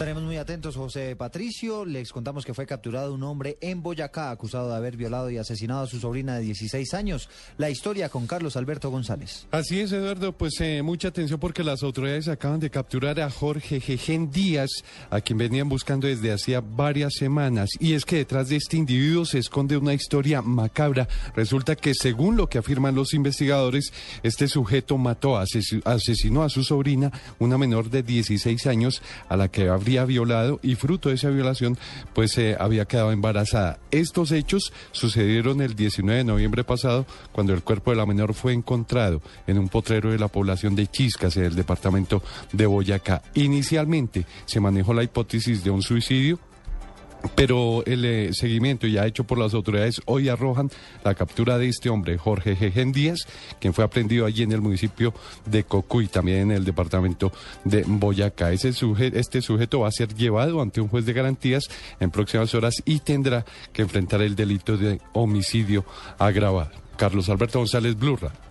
Estaremos muy atentos, José Patricio. Les contamos que fue capturado un hombre en Boyacá acusado de haber violado y asesinado a su sobrina de 16 años. La historia con Carlos Alberto González. Así es, Eduardo. Pues eh, mucha atención porque las autoridades acaban de capturar a Jorge Jejen Díaz, a quien venían buscando desde hacía varias semanas. Y es que detrás de este individuo se esconde una historia macabra. Resulta que, según lo que afirman los investigadores, este sujeto mató, ases- asesinó a su sobrina, una menor de 16 años, a la que habría violado y fruto de esa violación, pues eh, había quedado embarazada. Estos hechos sucedieron el 19 de noviembre pasado, cuando el cuerpo de la menor fue encontrado en un potrero de la población de Chiscas, en el departamento de Boyacá. Inicialmente se manejó la hipótesis de un suicidio, pero el eh, seguimiento ya hecho por las autoridades hoy arrojan la captura de este hombre, Jorge Jejen Díaz, quien fue aprendido allí en el municipio de Cocuy, también en el departamento de Boyacá. Este sujeto va a ser llevado ante un juez de garantías en próximas horas y tendrá que enfrentar el delito de homicidio agravado. Carlos Alberto González Blurra.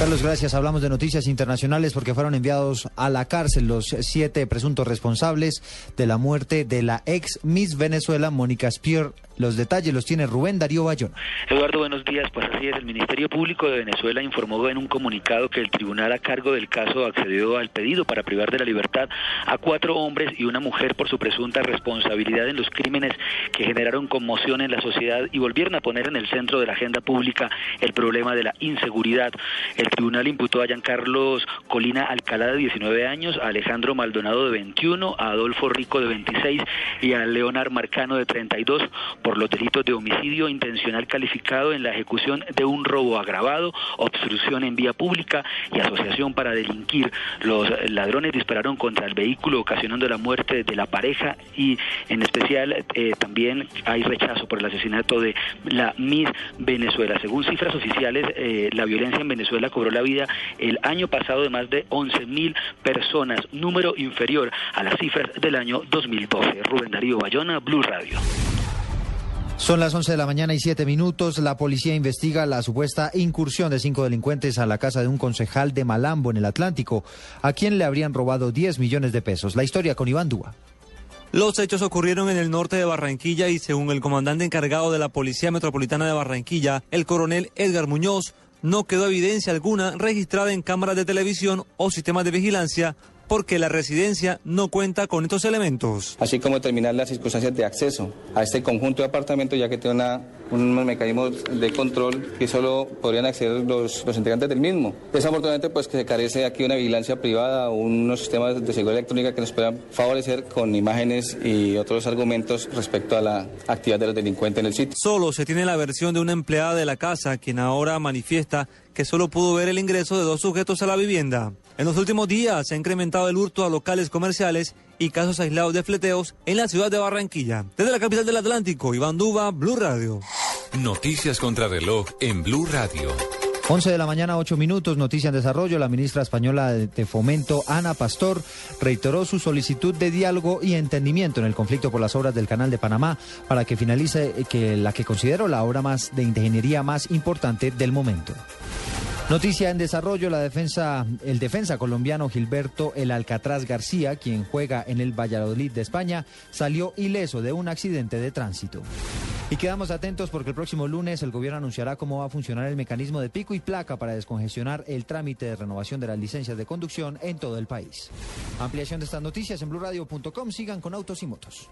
Carlos, gracias. Hablamos de noticias internacionales porque fueron enviados a la cárcel los siete presuntos responsables de la muerte de la ex Miss Venezuela, Mónica Spier. Los detalles los tiene Rubén Darío Bayona. Eduardo, buenos días. Pues así es, el Ministerio Público de Venezuela informó en un comunicado que el tribunal a cargo del caso accedió al pedido para privar de la libertad a cuatro hombres y una mujer por su presunta responsabilidad en los crímenes que generaron conmoción en la sociedad y volvieron a poner en el centro de la agenda pública el problema de la inseguridad. El tribunal imputó a Giancarlos Colina Alcalá de 19 años, a Alejandro Maldonado de 21, a Adolfo Rico de 26 y a Leonard Marcano de 32 por los delitos de homicidio intencional calificado en la ejecución de un robo agravado, obstrucción en vía pública y asociación para delinquir. Los ladrones dispararon contra el vehículo ocasionando la muerte de la pareja y en especial eh, también hay rechazo por el asesinato de la Miss Venezuela. Según cifras oficiales, eh, la violencia en Venezuela cobró la vida el año pasado de más de 11 mil personas, número inferior a las cifras del año 2012. Rubén Darío Bayona, Blue Radio. Son las 11 de la mañana y 7 minutos. La policía investiga la supuesta incursión de cinco delincuentes a la casa de un concejal de Malambo en el Atlántico, a quien le habrían robado 10 millones de pesos. La historia con Iván Dúa. Los hechos ocurrieron en el norte de Barranquilla y según el comandante encargado de la Policía Metropolitana de Barranquilla, el coronel Edgar Muñoz, no quedó evidencia alguna registrada en cámaras de televisión o sistemas de vigilancia porque la residencia no cuenta con estos elementos. así como determinar las circunstancias de acceso a este conjunto de apartamentos, ya que tiene una, unos mecanismos de control que solo podrían acceder los, los integrantes del mismo. Desafortunadamente, pues que se carece aquí una vigilancia privada o unos sistemas de seguridad electrónica que nos puedan favorecer con imágenes y otros argumentos respecto a la actividad de los delincuentes en el sitio. Solo se tiene la versión de una empleada de la casa, quien ahora manifiesta que solo pudo ver el ingreso de dos sujetos a la vivienda. En los últimos días se ha incrementado el hurto a locales comerciales y casos aislados de fleteos en la ciudad de Barranquilla. Desde la capital del Atlántico, Iván Duba, Blue Radio. Noticias contra reloj en Blue Radio. 11 de la mañana, 8 minutos, noticia en desarrollo. La ministra española de Fomento, Ana Pastor, reiteró su solicitud de diálogo y entendimiento en el conflicto por las obras del Canal de Panamá para que finalice eh, que la que considero la obra más de ingeniería más importante del momento. Noticia en desarrollo, la defensa, el defensa colombiano Gilberto El Alcatraz García, quien juega en el Valladolid de España, salió ileso de un accidente de tránsito. Y quedamos atentos porque el próximo lunes el gobierno anunciará cómo va a funcionar el mecanismo de pico y placa para descongestionar el trámite de renovación de las licencias de conducción en todo el país. Ampliación de estas noticias en blurradio.com. Sigan con autos y motos.